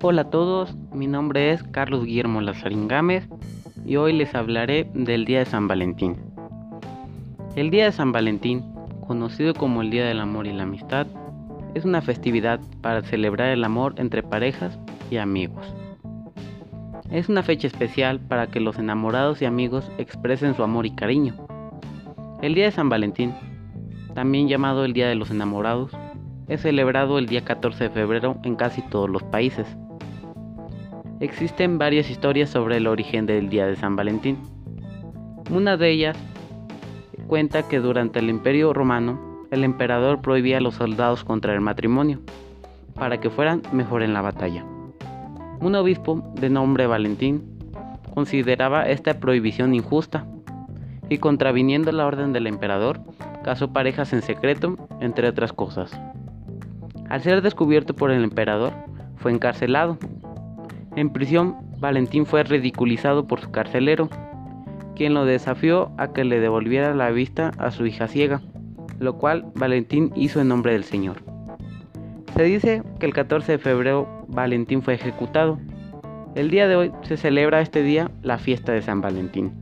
Hola a todos, mi nombre es Carlos Guillermo Lazarín Gámez y hoy les hablaré del Día de San Valentín. El Día de San Valentín, conocido como el Día del Amor y la Amistad, es una festividad para celebrar el amor entre parejas y amigos. Es una fecha especial para que los enamorados y amigos expresen su amor y cariño. El Día de San Valentín, también llamado el Día de los Enamorados, es celebrado el día 14 de febrero en casi todos los países. Existen varias historias sobre el origen del Día de San Valentín. Una de ellas cuenta que durante el Imperio Romano el emperador prohibía a los soldados contra el matrimonio para que fueran mejor en la batalla. Un obispo de nombre Valentín consideraba esta prohibición injusta y contraviniendo la orden del emperador, casó parejas en secreto, entre otras cosas. Al ser descubierto por el emperador, fue encarcelado. En prisión, Valentín fue ridiculizado por su carcelero, quien lo desafió a que le devolviera la vista a su hija ciega, lo cual Valentín hizo en nombre del Señor. Se dice que el 14 de febrero Valentín fue ejecutado. El día de hoy se celebra este día la fiesta de San Valentín.